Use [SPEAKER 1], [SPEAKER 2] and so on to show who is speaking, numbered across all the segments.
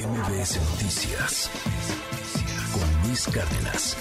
[SPEAKER 1] MBS Noticias con Luis Cárdenas.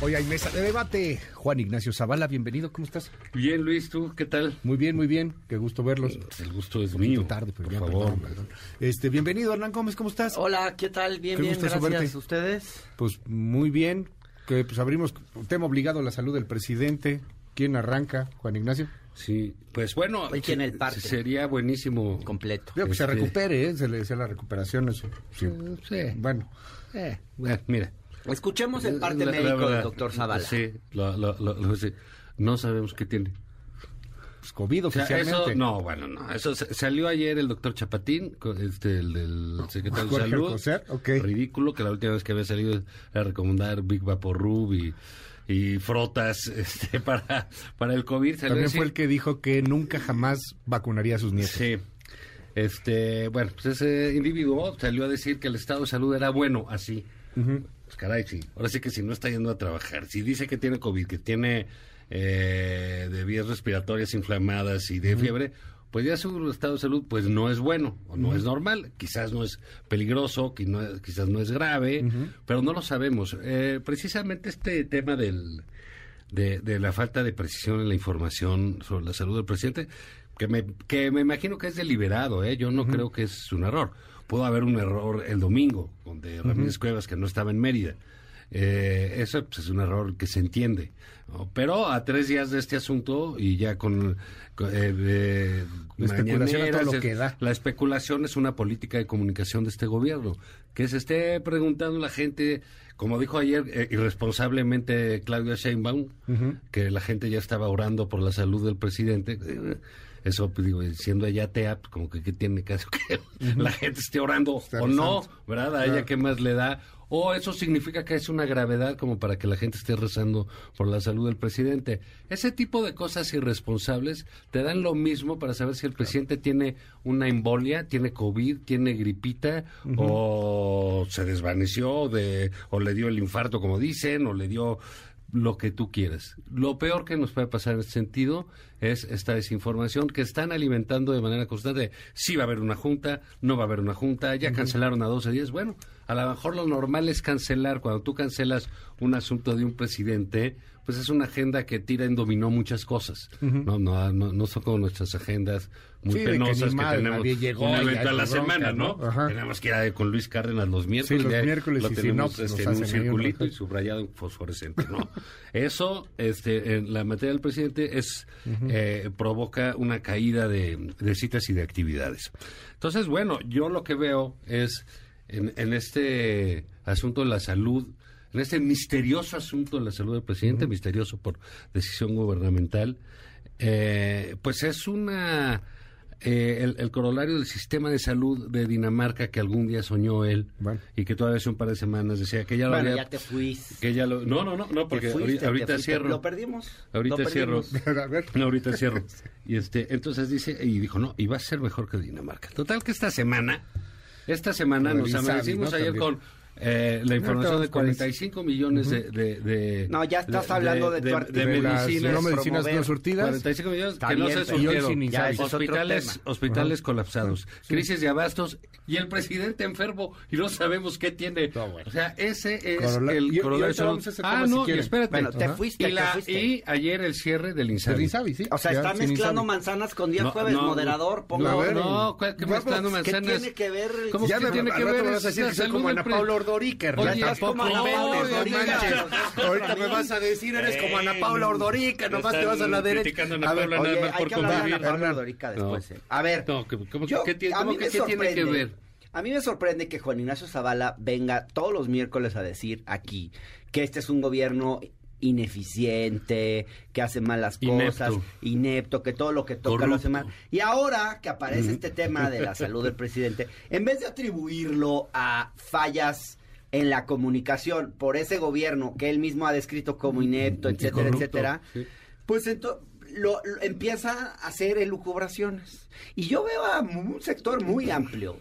[SPEAKER 2] Hoy hay mesa de debate. Juan Ignacio Zavala, bienvenido, ¿cómo estás?
[SPEAKER 3] Bien, Luis, ¿tú qué tal?
[SPEAKER 2] Muy bien, muy bien. Qué gusto verlos.
[SPEAKER 3] El gusto es mío.
[SPEAKER 2] tarde, pero
[SPEAKER 3] por
[SPEAKER 2] ya,
[SPEAKER 3] favor.
[SPEAKER 2] perdón, perdón. Este, bienvenido, Hernán Gómez, ¿cómo estás?
[SPEAKER 4] Hola, ¿qué tal? Bien,
[SPEAKER 2] Qué
[SPEAKER 4] bien, gracias.
[SPEAKER 2] verte.
[SPEAKER 4] ¿Ustedes?
[SPEAKER 2] Pues muy bien. Que pues abrimos un tema obligado a la salud del presidente. ¿Quién arranca? Juan Ignacio.
[SPEAKER 3] Sí, pues bueno,
[SPEAKER 4] Hoy tiene el parte.
[SPEAKER 3] sería buenísimo.
[SPEAKER 4] Completo.
[SPEAKER 2] Digo, que se
[SPEAKER 3] Este-
[SPEAKER 2] recupere, ¿eh? Se le decía la recuperación. Eso. Sí.
[SPEAKER 3] Sí.
[SPEAKER 2] Bueno,
[SPEAKER 3] Eh, bueno, mira.
[SPEAKER 4] Escuchemos el parte
[SPEAKER 3] La- la
[SPEAKER 4] médico
[SPEAKER 3] verdad,
[SPEAKER 4] del doctor Zavala.
[SPEAKER 3] Sí, lo- lo- lo- lo- sí. no sabemos qué tiene.
[SPEAKER 2] pues COVID
[SPEAKER 3] O sea,
[SPEAKER 2] oficialmente.
[SPEAKER 3] eso, no, bueno, no. Eso sa- salió ayer el doctor Chapatín, este, el del secretario de Salud.
[SPEAKER 2] Alcocer, ok.
[SPEAKER 3] Ridículo que la última vez que había salido era recomendar Big Vaporub y, y frotas este, para, para el COVID. A
[SPEAKER 2] También fue el que dijo que nunca jamás vacunaría a sus nietos.
[SPEAKER 3] Sí. Este, bueno, pues ese individuo salió a decir que el estado de salud era bueno, así. Pues caray, sí. Ahora sí que si no está yendo a trabajar, si dice que tiene COVID, que tiene eh, de vías respiratorias inflamadas y de fiebre, pues ya su estado de salud pues no es bueno o no es normal. Quizás no es peligroso, quizás no es grave, pero no lo sabemos. Eh, precisamente este tema del, de, de la falta de precisión en la información sobre la salud del presidente, que me, que me imagino que es deliberado, ¿eh? yo no creo que es un error. Pudo haber un error el domingo, donde Ramírez Cuevas, que no estaba en Mérida. Eh, eso pues, es un error que se entiende. ¿no? Pero a tres días de este asunto y ya con... con, eh, eh,
[SPEAKER 2] La especulación a todo lo
[SPEAKER 3] mañaneras,
[SPEAKER 2] que da.
[SPEAKER 3] La especulación es una política de comunicación de este gobierno. Que se esté preguntando la gente, como dijo ayer eh, irresponsablemente Claudia Sheinbaum, que la gente ya estaba orando por la salud del presidente. Eh, Eso, pues, digo, siendo ella atea, pues, como que ¿qué tiene caso que la gente esté orando
[SPEAKER 2] Está
[SPEAKER 3] o no. ¿verdad? A ella qué más le da. O eso significa que es una gravedad como para que la gente esté rezando por la salud del presidente. Ese tipo de cosas irresponsables te dan lo mismo para saber si el presidente tiene una embolia, tiene COVID, tiene gripita, o se desvaneció, de, o le dio el infarto, como dicen, o le dio lo que tú quieras. Lo peor que nos puede pasar en este sentido es esta desinformación que están alimentando de manera constante. Si va a haber una junta, no va a haber una junta, ya cancelaron a 12 días. Bueno, a lo mejor lo normal es cancelar. Cuando tú cancelas un asunto de un presidente, pues es una agenda que tira en dominó muchas cosas. no, no, no, no son como nuestras agendas muy
[SPEAKER 2] Sí, que
[SPEAKER 3] penosas que,
[SPEAKER 2] mal,
[SPEAKER 3] tenemos
[SPEAKER 2] nadie llegó,
[SPEAKER 3] a la semana, ¿no? Tenemos que ir a- con Luis Cárdenas los miércoles.
[SPEAKER 2] los
[SPEAKER 3] ya
[SPEAKER 2] miércoles,
[SPEAKER 3] lo
[SPEAKER 2] y si
[SPEAKER 3] tenemos
[SPEAKER 2] no, pues
[SPEAKER 3] este, en un circulito y subrayado en fosforescente, ¿no? Eso, este, en la materia del presidente es eh, provoca una caída de, de citas y de actividades. Entonces, bueno, yo lo que veo es en, en este asunto de la salud, en este misterioso asunto de la salud del presidente, misterioso por decisión gubernamental, eh, pues es una eh, el, el corolario del sistema de salud de Dinamarca que algún día soñó él
[SPEAKER 2] Bueno.
[SPEAKER 3] y que todavía hace un par de semanas decía que ya lo
[SPEAKER 4] Bueno,
[SPEAKER 3] había
[SPEAKER 4] ya te fuiste.
[SPEAKER 3] que ya lo no no no no porque
[SPEAKER 4] fuiste,
[SPEAKER 3] ahorita, cierro
[SPEAKER 4] Lo perdimos.
[SPEAKER 3] ahorita
[SPEAKER 4] Lo
[SPEAKER 3] cierro
[SPEAKER 4] perdimos.
[SPEAKER 2] A ver.
[SPEAKER 3] no ahorita cierro y este entonces dice y dijo no y va a ser mejor que Dinamarca total que esta semana esta semana nos amanecimos
[SPEAKER 2] ¿no?
[SPEAKER 3] ayer
[SPEAKER 2] También.
[SPEAKER 3] con eh, la información de
[SPEAKER 2] vamos con
[SPEAKER 3] 45 millones de, de, de-
[SPEAKER 4] No, ya estás hablando de tu
[SPEAKER 3] de,
[SPEAKER 4] artículo.
[SPEAKER 2] De
[SPEAKER 3] medicinas
[SPEAKER 2] no medicinas
[SPEAKER 4] promover
[SPEAKER 2] no surtidas.
[SPEAKER 3] 45 millones
[SPEAKER 4] Está
[SPEAKER 3] que no
[SPEAKER 4] bien,
[SPEAKER 3] se
[SPEAKER 2] Y hoy
[SPEAKER 3] surtieron.
[SPEAKER 4] Ya
[SPEAKER 2] Insabi.
[SPEAKER 4] ese es otro
[SPEAKER 3] hospitales
[SPEAKER 4] tema.
[SPEAKER 3] hospitales colapsados crisis de abastos y el presidente enfermo y no sabemos qué tiene
[SPEAKER 2] No, bueno.
[SPEAKER 3] o sea ese es
[SPEAKER 2] Corola-
[SPEAKER 3] el
[SPEAKER 2] y-
[SPEAKER 3] corolario de ah
[SPEAKER 2] si
[SPEAKER 3] no y
[SPEAKER 2] quieren.
[SPEAKER 3] espérate
[SPEAKER 4] Bueno, te fuiste,
[SPEAKER 3] y,
[SPEAKER 4] te
[SPEAKER 3] la-
[SPEAKER 4] fuiste.
[SPEAKER 3] y ayer el cierre del
[SPEAKER 2] El
[SPEAKER 3] Insabi
[SPEAKER 2] Insabi, sí.
[SPEAKER 4] O sea,
[SPEAKER 2] Ya,
[SPEAKER 4] están
[SPEAKER 2] sin
[SPEAKER 4] mezclando
[SPEAKER 2] Insabi.
[SPEAKER 4] manzanas con día
[SPEAKER 3] No,
[SPEAKER 4] jueves,
[SPEAKER 3] no,
[SPEAKER 4] moderador.
[SPEAKER 3] no,
[SPEAKER 2] ver,
[SPEAKER 3] no, ¿cuál- qué
[SPEAKER 2] vamos,
[SPEAKER 3] mezclando
[SPEAKER 4] ¿Qué
[SPEAKER 3] manzanas?
[SPEAKER 4] tiene que ver? el
[SPEAKER 3] ¿Cómo
[SPEAKER 2] Ya
[SPEAKER 3] que
[SPEAKER 2] me-
[SPEAKER 3] tiene que ver? Es salud
[SPEAKER 2] como
[SPEAKER 3] del
[SPEAKER 2] Ana
[SPEAKER 3] pre-
[SPEAKER 2] Paula Ordorica, Hernán.
[SPEAKER 3] Oye,
[SPEAKER 2] Ya
[SPEAKER 4] estás como Ana
[SPEAKER 3] tampoco, manches.
[SPEAKER 2] Ahorita me vas a decir, eres como Ana Paula Ordorica, nomás te vas a la derecha.
[SPEAKER 3] a Ana
[SPEAKER 2] A ver,
[SPEAKER 3] Paula nada
[SPEAKER 4] Oye,
[SPEAKER 3] más
[SPEAKER 4] hay
[SPEAKER 3] por
[SPEAKER 4] que hablar de. Ana Paula. Ordorica
[SPEAKER 3] No.
[SPEAKER 4] después. eh. A ver,
[SPEAKER 3] No, ¿cómo- cómo-
[SPEAKER 4] yo-
[SPEAKER 3] qué cómo
[SPEAKER 4] mí
[SPEAKER 3] que
[SPEAKER 4] me
[SPEAKER 3] qué tiene que
[SPEAKER 4] sorprende-
[SPEAKER 3] ver?
[SPEAKER 4] A mí me sorprende que Juan Ignacio Zavala venga todos los miércoles a decir aquí que este es un gobierno ineficiente, que hace malas cosas,
[SPEAKER 3] Inepto.
[SPEAKER 4] inepto, que todo lo que toca lo hace mal.
[SPEAKER 3] Corrupto.
[SPEAKER 4] Y ahora que aparece este tema de la salud del presidente, en vez de atribuirlo a fallas en la comunicación por ese gobierno que él mismo ha descrito como inepto, etcétera,
[SPEAKER 3] corrupto,
[SPEAKER 4] etcétera,
[SPEAKER 3] sí.
[SPEAKER 4] pues entonces lo, lo- empieza a hacer elucubraciones. Y yo veo a un sector muy amplio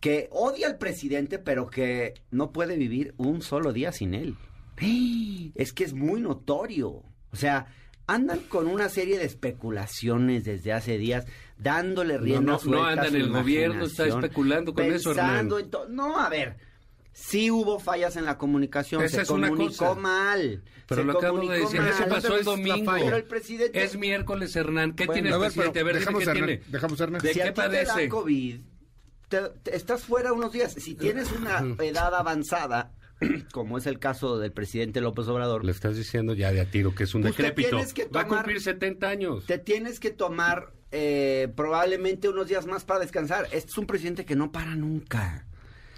[SPEAKER 4] que odia al presidente, pero que no puede vivir un solo día sin él. Es que es muy notorio. O sea, andan con una serie de especulaciones desde hace días dándole rienda
[SPEAKER 3] no, no
[SPEAKER 4] suelta a
[SPEAKER 3] anda en
[SPEAKER 4] su
[SPEAKER 3] el gobierno, está especulando con eso, Hernán.
[SPEAKER 4] en No, a ver, sí hubo fallas en la comunicación,
[SPEAKER 3] Esa
[SPEAKER 4] se
[SPEAKER 3] es una
[SPEAKER 4] comunicó
[SPEAKER 3] cosa.
[SPEAKER 4] mal.
[SPEAKER 3] Pero
[SPEAKER 4] se
[SPEAKER 3] lo acabo de decir,
[SPEAKER 4] mal.
[SPEAKER 3] eso pasó el
[SPEAKER 2] ¿Dónde ves la
[SPEAKER 3] domingo.
[SPEAKER 2] falla?
[SPEAKER 4] Pero el presidente-
[SPEAKER 3] Es miércoles, Hernán. ¿Qué
[SPEAKER 4] Bueno,
[SPEAKER 3] tiene el
[SPEAKER 2] a ver,
[SPEAKER 3] presidente?
[SPEAKER 2] pero
[SPEAKER 3] A ver, dime
[SPEAKER 2] dejamos
[SPEAKER 3] qué
[SPEAKER 2] Hernán,
[SPEAKER 3] tiene.
[SPEAKER 2] dejamos a Hernán.
[SPEAKER 3] ¿De
[SPEAKER 4] si
[SPEAKER 3] qué
[SPEAKER 4] a ti te da
[SPEAKER 3] padece?
[SPEAKER 4] COVID, te- te- estás fuera unos días. Si tienes una edad avanzada, como es el caso del presidente López Obrador,
[SPEAKER 3] Le estás diciendo ya de a tiro que es un decrépito. Va a cumplir 70 años.
[SPEAKER 4] te tienes que tomar eh, probablemente unos días más para descansar. Este es un presidente que no para nunca.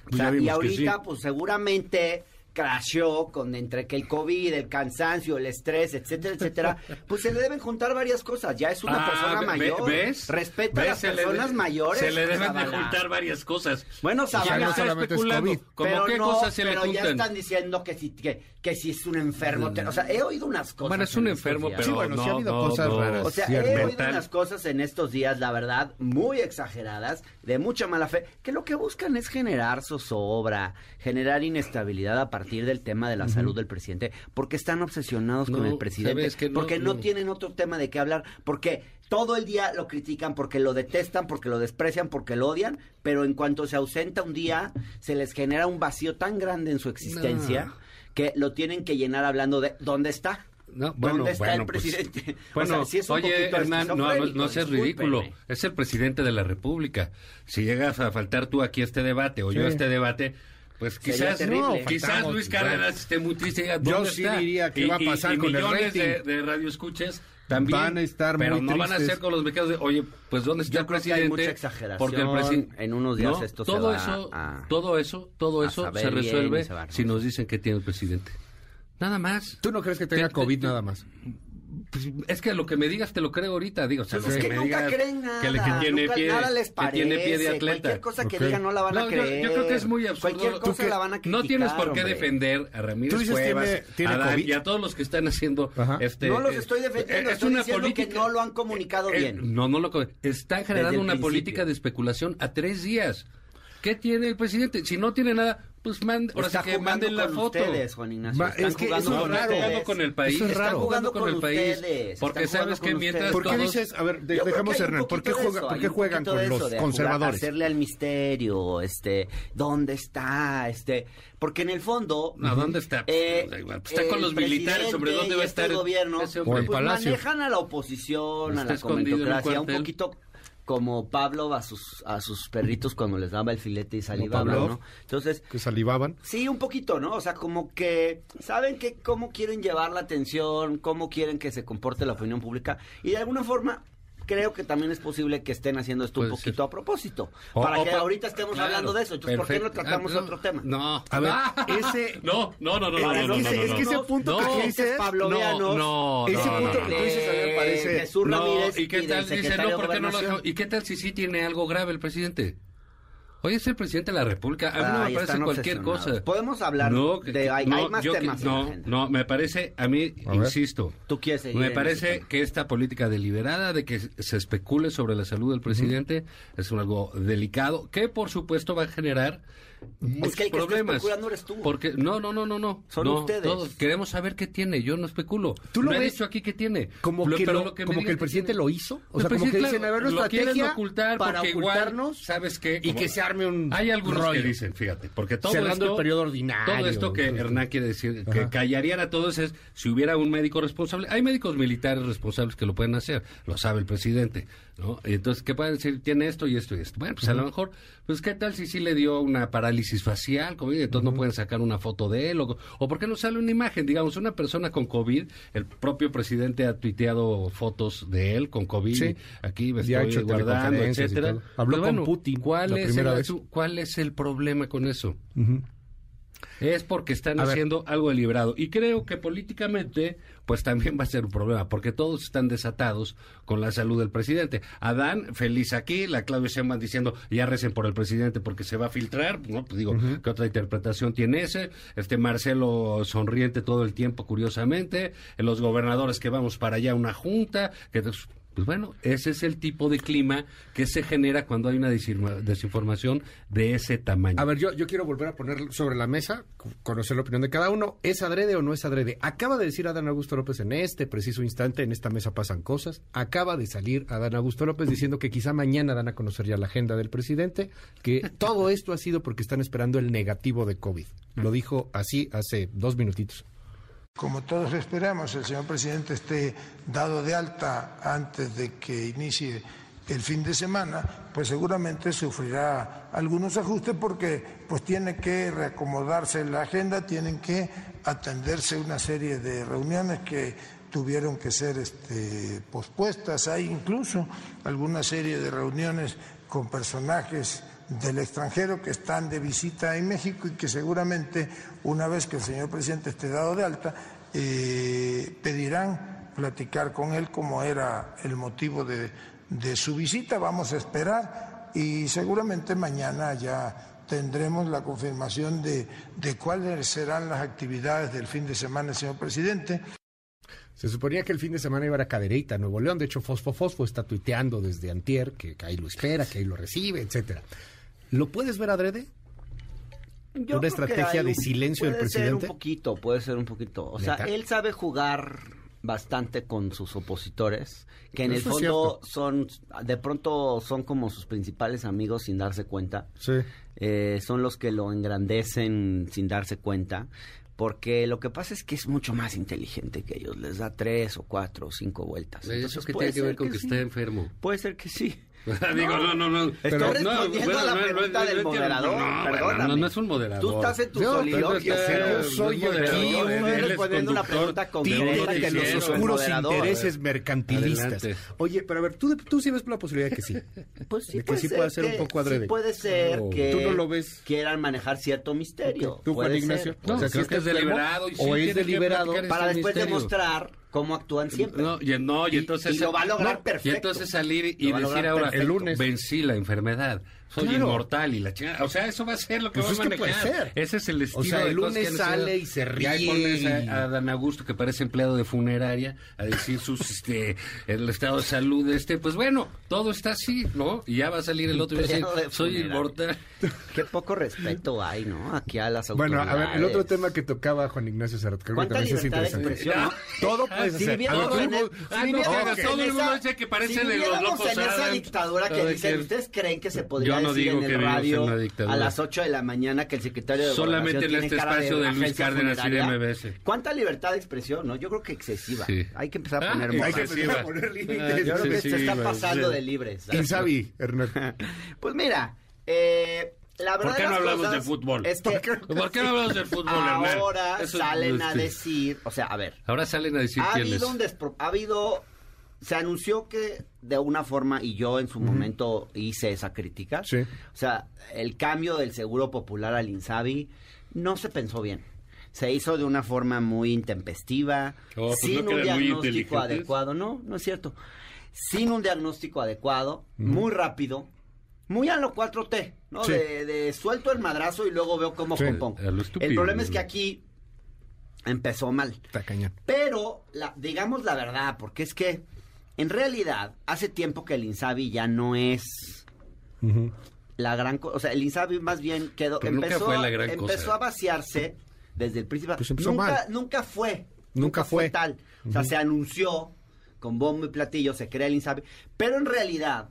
[SPEAKER 4] O
[SPEAKER 2] Pues
[SPEAKER 4] sea, y ahorita,
[SPEAKER 2] sí.
[SPEAKER 4] pues seguramente crasheó con entre que el COVID, el cansancio, el estrés, etcétera, etcétera, pues se le deben juntar varias cosas. Ya es una
[SPEAKER 3] Ah,
[SPEAKER 4] persona
[SPEAKER 3] ve-
[SPEAKER 4] mayor.
[SPEAKER 3] ¿Ves?
[SPEAKER 4] Respeta a
[SPEAKER 3] ¿Ves?
[SPEAKER 4] las
[SPEAKER 3] Se le
[SPEAKER 4] personas
[SPEAKER 3] de-
[SPEAKER 4] mayores.
[SPEAKER 3] Se le deben de juntar varias cosas.
[SPEAKER 4] Bueno, Zavala.
[SPEAKER 3] no
[SPEAKER 2] no solamente es
[SPEAKER 3] especulando.
[SPEAKER 2] COVID.
[SPEAKER 3] ¿Cómo
[SPEAKER 4] pero
[SPEAKER 3] qué
[SPEAKER 4] no,
[SPEAKER 3] cosas se le
[SPEAKER 4] pero ya
[SPEAKER 3] juntan?
[SPEAKER 4] están diciendo que si, que, que si es un enfermo. te- o sea, he oído unas cosas.
[SPEAKER 3] Bueno, es un enfermo, pero
[SPEAKER 2] Sí, bueno, sí ha
[SPEAKER 3] no,
[SPEAKER 2] habido
[SPEAKER 3] no,
[SPEAKER 2] cosas
[SPEAKER 3] no.
[SPEAKER 2] raras.
[SPEAKER 4] O sea, he oído unas cosas en estos días, la verdad, muy exageradas, de mucha mala fe, que lo que buscan es generar zozobra, generar inestabilidad a partir del tema de la salud del presidente, porque están obsesionados con el presidente,
[SPEAKER 3] sabes que no,
[SPEAKER 4] porque no,
[SPEAKER 3] no.
[SPEAKER 4] tienen otro tema de qué hablar, porque todo el día lo critican, porque lo detestan, porque lo desprecian, porque lo odian, pero en cuanto se ausenta un día, se les genera un vacío tan grande en su existencia
[SPEAKER 3] No.
[SPEAKER 4] que lo tienen que llenar hablando de ¿dónde está?
[SPEAKER 3] No, bueno,
[SPEAKER 4] ¿Dónde está
[SPEAKER 3] bueno,
[SPEAKER 4] el
[SPEAKER 3] pues,
[SPEAKER 4] presidente? O
[SPEAKER 3] Bueno,
[SPEAKER 4] sea, sí es un
[SPEAKER 3] oye,
[SPEAKER 4] poquito
[SPEAKER 3] Hernán, no, no, no
[SPEAKER 4] esquizofrénico,
[SPEAKER 3] seas ridículo. Es el presidente de la República. Si llegas a faltar tú aquí a este debate o yo a este debate, pues quizás no, quizás Luis. Cárdenas esté muy triste y diga,
[SPEAKER 2] Yo
[SPEAKER 3] ¿dónde
[SPEAKER 2] sí
[SPEAKER 3] está?
[SPEAKER 2] diría que
[SPEAKER 3] Y-
[SPEAKER 2] va a pasar
[SPEAKER 3] y
[SPEAKER 2] con el
[SPEAKER 3] de,
[SPEAKER 2] rating.
[SPEAKER 3] de radioescuchas también
[SPEAKER 2] Van a estar
[SPEAKER 3] pero
[SPEAKER 2] muy
[SPEAKER 3] no van a ser con los mexicanos de, oye, pues ¿dónde está
[SPEAKER 4] Yo
[SPEAKER 3] el
[SPEAKER 4] creo que hay
[SPEAKER 3] presidente?
[SPEAKER 4] mucha exageración.
[SPEAKER 3] Porque el presidente
[SPEAKER 4] En unos días esto se
[SPEAKER 3] todo
[SPEAKER 4] va
[SPEAKER 3] eso,
[SPEAKER 4] a-
[SPEAKER 3] todo eso, todo eso se
[SPEAKER 4] bien
[SPEAKER 3] resuelve
[SPEAKER 4] se
[SPEAKER 3] si nos dicen que tiene el presidente. Nada más.
[SPEAKER 2] ¿Tú no crees que tenga
[SPEAKER 3] Te- te-
[SPEAKER 2] COVID
[SPEAKER 3] te-
[SPEAKER 2] nada más?
[SPEAKER 3] Pues, es que lo que me digas te lo creo ahorita, digo, o sea,
[SPEAKER 4] Pues es que
[SPEAKER 3] me
[SPEAKER 4] nunca
[SPEAKER 3] digas
[SPEAKER 4] creen nada,
[SPEAKER 3] que, le- que tiene
[SPEAKER 4] nunca-
[SPEAKER 3] pie,
[SPEAKER 4] nada les
[SPEAKER 3] que
[SPEAKER 4] parece,
[SPEAKER 3] tiene pie de atleta.
[SPEAKER 4] cualquier cosa que
[SPEAKER 2] Ok.
[SPEAKER 4] digan no la van a
[SPEAKER 3] No, yo,
[SPEAKER 4] creer.
[SPEAKER 3] yo creo que es muy absurdo.
[SPEAKER 4] Cualquier cosa
[SPEAKER 3] que
[SPEAKER 4] la van a criticar,
[SPEAKER 3] No tienes por qué
[SPEAKER 4] hombre.
[SPEAKER 3] defender a Ramírez
[SPEAKER 2] dices
[SPEAKER 3] Cuevas,
[SPEAKER 2] tiene- tiene
[SPEAKER 3] a Dan y a todos los que están haciendo
[SPEAKER 2] Ajá.
[SPEAKER 3] este
[SPEAKER 4] No los
[SPEAKER 3] eh,
[SPEAKER 4] estoy defendiendo,
[SPEAKER 3] eh,
[SPEAKER 4] estoy diciendo que no lo han comunicado
[SPEAKER 3] eh,
[SPEAKER 4] bien.
[SPEAKER 3] No, no lo están generando una
[SPEAKER 4] principio.
[SPEAKER 3] política de especulación a tres días. ¿Qué tiene el presidente? Si no tiene nada, pues mande, ahora sí que
[SPEAKER 4] jugando
[SPEAKER 3] manden la
[SPEAKER 4] con
[SPEAKER 3] foto.
[SPEAKER 4] ustedes, Juan Ignacio.
[SPEAKER 2] Va,
[SPEAKER 4] Están
[SPEAKER 2] es que
[SPEAKER 4] jugando
[SPEAKER 2] eso es raro.
[SPEAKER 3] están jugando con el país.
[SPEAKER 2] Eso es
[SPEAKER 3] están
[SPEAKER 2] raro.
[SPEAKER 3] jugando con el país.
[SPEAKER 4] ustedes,
[SPEAKER 3] Porque
[SPEAKER 4] están
[SPEAKER 3] sabes que mientras.
[SPEAKER 2] ¿Por qué
[SPEAKER 3] todos-
[SPEAKER 2] dices, a ver, de- dejamos Hernán, ¿por qué, juega,
[SPEAKER 4] eso,
[SPEAKER 2] ¿por qué juegan con los
[SPEAKER 4] de jugar-
[SPEAKER 2] conservadores?
[SPEAKER 4] hacerle al misterio, este, ¿dónde está? Este, porque en el fondo...
[SPEAKER 3] No, ¿dónde está? Pues,
[SPEAKER 4] eh,
[SPEAKER 3] da igual, pues está con
[SPEAKER 4] el
[SPEAKER 3] los militares, hombre, ¿dónde va a
[SPEAKER 4] este
[SPEAKER 3] estar
[SPEAKER 4] gobierno?
[SPEAKER 3] ese
[SPEAKER 2] O en
[SPEAKER 4] pues
[SPEAKER 2] Palacio.
[SPEAKER 4] manejan a la oposición, a
[SPEAKER 3] Está
[SPEAKER 4] la
[SPEAKER 3] escondido en un
[SPEAKER 4] comentocracia, un poquito como Pablo a sus a sus perritos cuando les daba el filete y salivaban. ¿no? Entonces,
[SPEAKER 2] Que salivaban.
[SPEAKER 4] Sí, un poquito, ¿no? O sea, como que saben que cómo quieren llevar la atención, cómo quieren que se comporte la opinión pública y de alguna forma creo que también es posible que estén haciendo esto un poquito
[SPEAKER 3] ser.
[SPEAKER 4] a propósito,
[SPEAKER 3] O-
[SPEAKER 4] para
[SPEAKER 3] o
[SPEAKER 4] que
[SPEAKER 3] pa-
[SPEAKER 4] ahorita estemos
[SPEAKER 3] claro,
[SPEAKER 4] hablando de eso. Entonces, ¿por qué no
[SPEAKER 3] perfecto.
[SPEAKER 4] tratamos
[SPEAKER 3] Ah, no,
[SPEAKER 4] otro tema?
[SPEAKER 3] No.
[SPEAKER 2] A ver,
[SPEAKER 3] Ah,
[SPEAKER 2] ese-
[SPEAKER 3] No, no, no, no, no, no, no,
[SPEAKER 2] es que ese punto
[SPEAKER 3] no,
[SPEAKER 2] que dices,
[SPEAKER 4] pavlovianos,
[SPEAKER 3] no, no,
[SPEAKER 2] ese
[SPEAKER 3] no,
[SPEAKER 2] punto
[SPEAKER 3] no,
[SPEAKER 2] que dices, a mí parece...
[SPEAKER 4] Jesús
[SPEAKER 3] No,
[SPEAKER 4] Ramírez
[SPEAKER 3] ¿y qué tal? Dice, no, ¿por qué no lo? ¿Y qué tal si sí tiene algo grave el presidente? Oye, es el presidente de la República. A mí no
[SPEAKER 4] Ay,
[SPEAKER 3] me parece cualquier cosa.
[SPEAKER 4] Podemos hablar
[SPEAKER 3] No, que-
[SPEAKER 4] de... Hay,
[SPEAKER 3] no,
[SPEAKER 4] hay más
[SPEAKER 3] yo que-
[SPEAKER 4] temas la
[SPEAKER 3] No, no, me parece, a mí,
[SPEAKER 2] A
[SPEAKER 3] insisto,
[SPEAKER 4] Tú quieres seguir
[SPEAKER 3] me parece que esta política deliberada de que se especule sobre la salud del presidente es un algo delicado que, por supuesto, va a generar muchos
[SPEAKER 4] que el que
[SPEAKER 3] problemas.
[SPEAKER 4] especulando eres tú.
[SPEAKER 3] Porque no, no, no, no, no.
[SPEAKER 4] Son
[SPEAKER 3] no,
[SPEAKER 4] ustedes.
[SPEAKER 3] todos queremos saber qué tiene. Yo no especulo.
[SPEAKER 2] ¿Tú lo
[SPEAKER 3] No he dicho aquí qué tiene.
[SPEAKER 2] Como,
[SPEAKER 3] Lo-
[SPEAKER 2] que,
[SPEAKER 3] pero
[SPEAKER 2] lo-
[SPEAKER 3] lo que me
[SPEAKER 2] como que el presidente
[SPEAKER 3] tiene.
[SPEAKER 2] lo hizo. O sea, como que dicen, a ver, una
[SPEAKER 3] lo quieren
[SPEAKER 2] estrategia
[SPEAKER 3] ocultar
[SPEAKER 2] para
[SPEAKER 3] igual,
[SPEAKER 2] ocultarnos
[SPEAKER 3] ¿sabes qué?
[SPEAKER 2] y
[SPEAKER 3] Como-
[SPEAKER 2] que se arme un
[SPEAKER 3] Hay algunos
[SPEAKER 2] rollo.
[SPEAKER 3] que dicen, fíjate, porque todo
[SPEAKER 2] Cerrando
[SPEAKER 3] esto...
[SPEAKER 2] el periodo ordinario.
[SPEAKER 3] Todo esto que Hernán quiere decir, que callarían a todos es si hubiera un médico responsable. Hay médicos militares responsables que lo pueden hacer, lo sabe el presidente, ¿no? Entonces, ¿qué pueden decir? Tiene esto y esto y esto. Bueno, pues a lo mejor, pues ¿qué tal si sí le dio una parálisis facial, COVID, entonces no pueden sacar una foto de él? O, o ¿por qué no sale una imagen? Digamos, una persona con COVID, el propio presidente ha tuiteado fotos de él con COVID,
[SPEAKER 2] Sí.
[SPEAKER 3] aquí me
[SPEAKER 2] Ya
[SPEAKER 3] estoy guardando, etcétera.
[SPEAKER 2] Habló con Putin
[SPEAKER 3] ¿cuál
[SPEAKER 2] la
[SPEAKER 3] es
[SPEAKER 2] primera
[SPEAKER 3] el
[SPEAKER 2] vez.
[SPEAKER 3] ¿Cuál es el problema con eso?
[SPEAKER 2] Ujú.
[SPEAKER 3] Es porque están
[SPEAKER 2] A ver.
[SPEAKER 3] haciendo algo deliberado. Y creo que políticamente, pues también va a ser un problema, porque todos están desatados con la salud del presidente. Adán, feliz aquí, la Claudia Sheinbaum diciendo, ya recen por el presidente porque se va a filtrar, ¿no? Pues digo, ¿qué otra interpretación tiene ese? Este Marcelo sonriente todo el tiempo, curiosamente, los gobernadores que vamos para allá, una junta, que Pues bueno, ese es el tipo de clima que se genera cuando hay una desinforma- desinformación de ese tamaño.
[SPEAKER 2] A ver, yo, yo quiero volver a poner sobre la mesa, co- conocer la opinión de cada uno. ¿Es adrede o no es adrede? Acaba de decir Adán Augusto López en este preciso instante, en esta mesa pasan cosas. Acaba de salir Adán Augusto López diciendo que quizá mañana dan a conocer ya la agenda del presidente, que todo esto ha sido porque están esperando el negativo de COVID. Lo dijo así hace dos minutitos.
[SPEAKER 5] Como todos esperamos, el señor presidente esté dado de alta antes de que inicie el fin de semana, pues seguramente sufrirá algunos ajustes porque pues tiene que reacomodarse la agenda, tienen que atenderse una serie de reuniones que tuvieron que ser este, pospuestas. Hay incluso alguna serie de reuniones con personajes del extranjero que están de visita en México y que seguramente una vez que el señor presidente esté dado de alta, eh, pedirán platicar con él como era el motivo de, su visita. Vamos a esperar y seguramente mañana ya tendremos la confirmación de, cuáles serán las actividades del fin de semana señor presidente.
[SPEAKER 2] Se suponía que el fin de semana iba a Cadereyta, Nuevo León. De hecho, Fosfo Fosfo está tuiteando desde Antier que, que ahí lo espera, que ahí lo recibe, etcétera. ¿Lo puedes ver adrede?
[SPEAKER 4] Yo
[SPEAKER 2] ¿Una
[SPEAKER 4] que
[SPEAKER 2] estrategia de silencio del
[SPEAKER 4] puede
[SPEAKER 2] presidente?
[SPEAKER 4] Ser un poquito, puede ser un poquito. O sea, él sabe jugar bastante con sus opositores, que en
[SPEAKER 2] Eso
[SPEAKER 4] el fondo son, de pronto son como sus principales amigos sin darse cuenta.
[SPEAKER 2] Sí.
[SPEAKER 4] Eh, son los que lo engrandecen sin darse cuenta. Porque lo que pasa es que es mucho más inteligente que ellos. Les da tres o cuatro o cinco vueltas.
[SPEAKER 3] Eso
[SPEAKER 4] Entonces,
[SPEAKER 3] que
[SPEAKER 4] puede
[SPEAKER 3] tiene que ver con que,
[SPEAKER 4] sí.
[SPEAKER 3] está enfomo.
[SPEAKER 4] Puede ser que sí.
[SPEAKER 3] Digo, no, no, no.
[SPEAKER 4] Estoy respondiendo a la pregunta del moderador,
[SPEAKER 3] No,
[SPEAKER 4] perdóname.
[SPEAKER 3] no, no es un moderador.
[SPEAKER 4] Tú estás en tu
[SPEAKER 2] No,
[SPEAKER 4] soliloquio.
[SPEAKER 2] Yo soy
[SPEAKER 3] no
[SPEAKER 2] aquí
[SPEAKER 3] moderador,
[SPEAKER 2] un-
[SPEAKER 3] él es
[SPEAKER 4] respondiendo una pregunta concreta que
[SPEAKER 2] de los oscuros intereses mercantilistas.
[SPEAKER 3] Adelante.
[SPEAKER 2] Oye, pero a ver, ¿tú, tú sí ves la posibilidad de que sí.
[SPEAKER 4] Pues sí,
[SPEAKER 2] De que
[SPEAKER 4] puede
[SPEAKER 2] sí
[SPEAKER 4] ser
[SPEAKER 2] puede ser un poco adrede.
[SPEAKER 4] Sí puede ser
[SPEAKER 2] Oh.
[SPEAKER 4] que
[SPEAKER 2] ¿Tú no lo ves?
[SPEAKER 4] quieran manejar cierto misterio.
[SPEAKER 2] ¿Tú, Juan Ignacio?
[SPEAKER 3] No,
[SPEAKER 2] O sea,
[SPEAKER 3] creo
[SPEAKER 2] ¿sí
[SPEAKER 3] que es deliberado
[SPEAKER 2] o es deliberado
[SPEAKER 4] Para después demostrar cómo actúan siempre.
[SPEAKER 3] No, y, no, y
[SPEAKER 4] Y-
[SPEAKER 3] entonces...
[SPEAKER 4] y lo va a lograr
[SPEAKER 3] no,
[SPEAKER 4] perfecto.
[SPEAKER 3] Y entonces salir y decir ahora,
[SPEAKER 4] perfecto.
[SPEAKER 3] el lunes, vencí la enfermedad, soy
[SPEAKER 2] Claro.
[SPEAKER 3] inmortal y la chingada. O sea, eso va a ser lo que
[SPEAKER 2] Pues
[SPEAKER 3] va a
[SPEAKER 2] es que puede
[SPEAKER 3] manejar.
[SPEAKER 2] ser.
[SPEAKER 3] Ese es el estilo
[SPEAKER 2] O sea,
[SPEAKER 3] de
[SPEAKER 2] el
[SPEAKER 3] cosas
[SPEAKER 2] lunes
[SPEAKER 3] que
[SPEAKER 2] sale y se
[SPEAKER 3] Y ahí
[SPEAKER 2] ríe
[SPEAKER 3] pones
[SPEAKER 2] y-
[SPEAKER 3] a, a Dan Augusto, que parece empleado de funeraria, a decir sus, este, el estado de salud, este, pues bueno, todo está así, ¿no? Y ya va a salir el otro y va a decir,
[SPEAKER 4] de
[SPEAKER 3] soy inmortal.
[SPEAKER 4] Qué poco respeto hay, ¿no? Aquí a las
[SPEAKER 2] Bueno,
[SPEAKER 4] autoridades.
[SPEAKER 2] a ver, el otro tema que tocaba Juan Ignacio que creo que
[SPEAKER 4] ¿Cuánta
[SPEAKER 2] también es
[SPEAKER 4] de
[SPEAKER 2] interesante.
[SPEAKER 4] no?
[SPEAKER 2] Todo puedes hacer.
[SPEAKER 3] Ah,
[SPEAKER 4] si
[SPEAKER 3] que todo el mundo dice que parece
[SPEAKER 4] si
[SPEAKER 3] de los locos
[SPEAKER 4] en esa dictadura que dicen, ¿ustedes creen que se podría
[SPEAKER 3] no digo
[SPEAKER 4] en
[SPEAKER 3] que
[SPEAKER 4] el
[SPEAKER 3] en
[SPEAKER 4] radio
[SPEAKER 3] una dictadura.
[SPEAKER 4] a las 8 de la mañana que el secretario de
[SPEAKER 3] Solamente en este espacio de Luis Cárdenas y de
[SPEAKER 4] funeraria?
[SPEAKER 3] MBS.
[SPEAKER 4] ¿Cuánta libertad de expresión, no? Yo creo que excesiva.
[SPEAKER 3] Sí.
[SPEAKER 4] Hay que empezar a
[SPEAKER 3] Ah,
[SPEAKER 4] poner
[SPEAKER 3] hay
[SPEAKER 4] modas.
[SPEAKER 3] que
[SPEAKER 2] empezar a poner límites.
[SPEAKER 4] Yo creo que se está pasando
[SPEAKER 3] sí.
[SPEAKER 4] de libres.
[SPEAKER 2] Insabi, Hernán.
[SPEAKER 4] Pues mira, eh, la verdad
[SPEAKER 3] ¿Por qué
[SPEAKER 4] de
[SPEAKER 3] no hablamos de fútbol?
[SPEAKER 4] Es que
[SPEAKER 3] ¿Por qué no hablamos del fútbol,
[SPEAKER 4] ahora salen a decir, o sea, a ver,
[SPEAKER 3] Ahora salen a decir
[SPEAKER 4] ha
[SPEAKER 3] quién es.
[SPEAKER 4] habido un despro- ha habido se anunció que de una forma y yo en su momento hice esa crítica
[SPEAKER 2] Sí.
[SPEAKER 4] o sea el cambio del seguro popular al Insabi no se pensó bien se hizo de una forma muy intempestiva
[SPEAKER 3] Oh, pues
[SPEAKER 4] sin
[SPEAKER 3] no
[SPEAKER 4] un diagnóstico adecuado no no es cierto sin un diagnóstico adecuado muy rápido muy a lo 4T, ¿no?
[SPEAKER 2] Sí.
[SPEAKER 4] De, de suelto el madrazo y luego veo cómo
[SPEAKER 2] Sí,
[SPEAKER 4] compongo. el problema es que aquí empezó mal.
[SPEAKER 2] Está cañón.
[SPEAKER 4] Pero, la, digamos la verdad, porque es que en realidad hace tiempo que el Insabi ya no es la gran cosa. O sea, el Insabi más bien quedó.
[SPEAKER 3] Pero nunca
[SPEAKER 4] empezó,
[SPEAKER 3] fue
[SPEAKER 4] a-
[SPEAKER 3] la gran
[SPEAKER 4] empezó
[SPEAKER 3] cosa.
[SPEAKER 4] a vaciarse desde el principio.
[SPEAKER 2] Pues empezó
[SPEAKER 4] nunca,
[SPEAKER 2] mal.
[SPEAKER 4] nunca fue.
[SPEAKER 2] Nunca fue.
[SPEAKER 4] tal. O sea, se anunció con bombo y platillo, se crea el Insabi. Pero en realidad,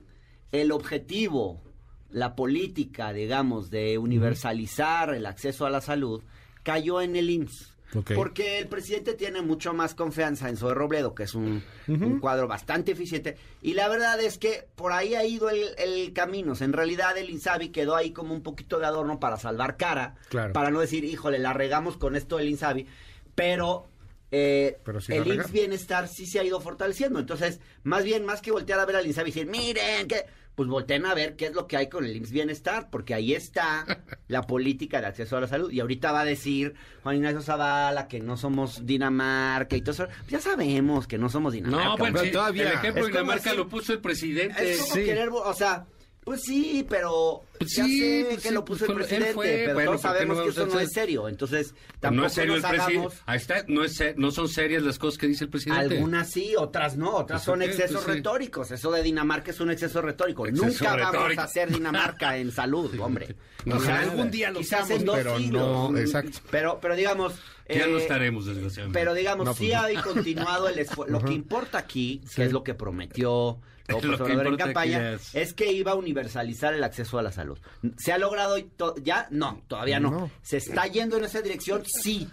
[SPEAKER 4] el objetivo, la política, digamos, de universalizar el acceso a la salud, cayó en el IMSS. Porque el presidente tiene mucho más confianza en Zoe Robledo, que es un, un cuadro bastante eficiente. Y la verdad es que por ahí ha ido el, el camino. O sea, en realidad el Insabi quedó ahí como un poquito de adorno para salvar cara.
[SPEAKER 2] Claro.
[SPEAKER 4] Para no decir, híjole, la regamos con esto del Insabi. Pero, eh,
[SPEAKER 2] Pero
[SPEAKER 4] el. IMSS Bienestar sí se ha ido fortaleciendo. Entonces, más bien, más que voltear a ver al Insabi y decir, miren, que pues volteen a ver qué es lo que hay con el IMSS Bienestar, porque ahí está la política de acceso a la salud. Y ahorita va a decir Juan Ignacio Zavala que no somos Dinamarca y todo eso. Ya sabemos que no somos Dinamarca.
[SPEAKER 3] No, bueno,
[SPEAKER 2] pero
[SPEAKER 3] sí,
[SPEAKER 2] todavía-
[SPEAKER 3] el ejemplo de Dinamarca lo puso el presidente.
[SPEAKER 4] Es como
[SPEAKER 2] Sí.
[SPEAKER 4] querer, o sea, Pues sí, pero
[SPEAKER 3] Pues
[SPEAKER 4] ya
[SPEAKER 3] sí,
[SPEAKER 4] sé
[SPEAKER 3] pues
[SPEAKER 4] que
[SPEAKER 3] sí,
[SPEAKER 4] lo
[SPEAKER 3] pues
[SPEAKER 4] puso el presidente,
[SPEAKER 3] fue,
[SPEAKER 4] pero
[SPEAKER 3] bueno,
[SPEAKER 4] todos
[SPEAKER 3] ¿por qué
[SPEAKER 4] sabemos
[SPEAKER 3] no
[SPEAKER 4] que eso no es serio. Entonces,
[SPEAKER 3] no
[SPEAKER 4] tampoco
[SPEAKER 3] es serio el presidente. Ahí está, no, es, no son serias las cosas que dice el presidente.
[SPEAKER 4] Algunas sí, otras no, otras
[SPEAKER 3] ¿Eso
[SPEAKER 4] son excesos
[SPEAKER 3] sí.
[SPEAKER 4] retóricos. Eso de Dinamarca es un exceso retórico.
[SPEAKER 3] Exceso
[SPEAKER 4] Nunca vamos a hacer Dinamarca en salud, hombre.
[SPEAKER 2] Ojalá
[SPEAKER 4] Quizás-
[SPEAKER 2] algún día lo seamos, pero
[SPEAKER 4] siglos.
[SPEAKER 2] no, exacto.
[SPEAKER 4] Pero, pero digamos...
[SPEAKER 3] Ya no
[SPEAKER 4] eh,
[SPEAKER 3] estaremos, desgraciadamente.
[SPEAKER 4] Pero digamos,
[SPEAKER 2] No,
[SPEAKER 4] sí
[SPEAKER 2] no.
[SPEAKER 4] ha continuado el esfuerzo. Lo que importa aquí, que es lo que prometió López Obrador en campaña,
[SPEAKER 3] es-
[SPEAKER 4] es que iba a universalizar el acceso a la salud. ¿Se ha logrado ya? No, todavía no.
[SPEAKER 2] No.
[SPEAKER 4] ¿Se está yendo en esa dirección? Sí.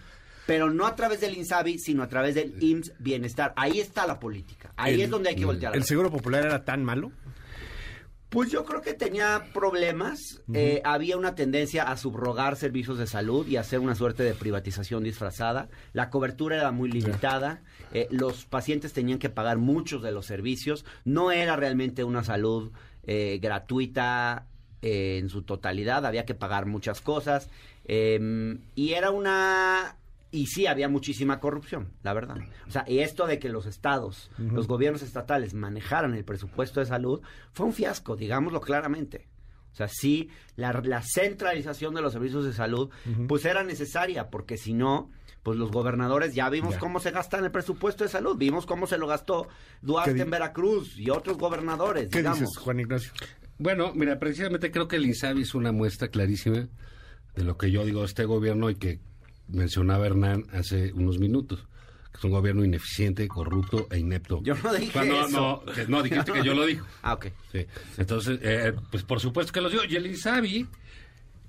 [SPEAKER 4] Pero no a través del INSABI, sino a través del IMSS Bienestar. Ahí está la política. Ahí
[SPEAKER 2] El-
[SPEAKER 4] es donde hay que voltear.
[SPEAKER 2] ¿El seguro popular era tan malo?
[SPEAKER 4] Pues yo creo que tenía problemas. Eh, había una tendencia a subrogar servicios de salud y hacer una suerte de privatización disfrazada. La cobertura era muy limitada. Eh, los pacientes tenían que pagar muchos de los servicios. No era realmente una salud eh, gratuita eh, en su totalidad. Había que pagar muchas cosas. Eh, y era una y sí, había muchísima corrupción, la verdad. O sea, y esto de que los estados, los gobiernos estatales manejaran el presupuesto de salud, fue un fiasco, digámoslo claramente. O sea, sí, la, la centralización de los servicios de salud, pues era necesaria, porque si no, pues los gobernadores ya vimos
[SPEAKER 2] Ya.
[SPEAKER 4] cómo se gastan el presupuesto de salud, vimos cómo se lo gastó Duarte
[SPEAKER 2] ¿Qué di-
[SPEAKER 4] en Veracruz y otros gobernadores,
[SPEAKER 2] ¿Qué
[SPEAKER 4] digamos.
[SPEAKER 2] dices, Juan Ignacio?
[SPEAKER 3] Bueno, mira, precisamente creo que el INSABI es una muestra clarísima de lo que yo digo de este gobierno y que mencionaba Hernán hace unos minutos, que es un gobierno ineficiente, corrupto e inepto.
[SPEAKER 4] Yo no dije
[SPEAKER 3] no,
[SPEAKER 4] eso.
[SPEAKER 3] No, que- no, dijiste que yo lo digo.
[SPEAKER 4] Ah, ok.
[SPEAKER 3] Sí. Entonces, eh, pues por supuesto que lo digo. Y el INSABI,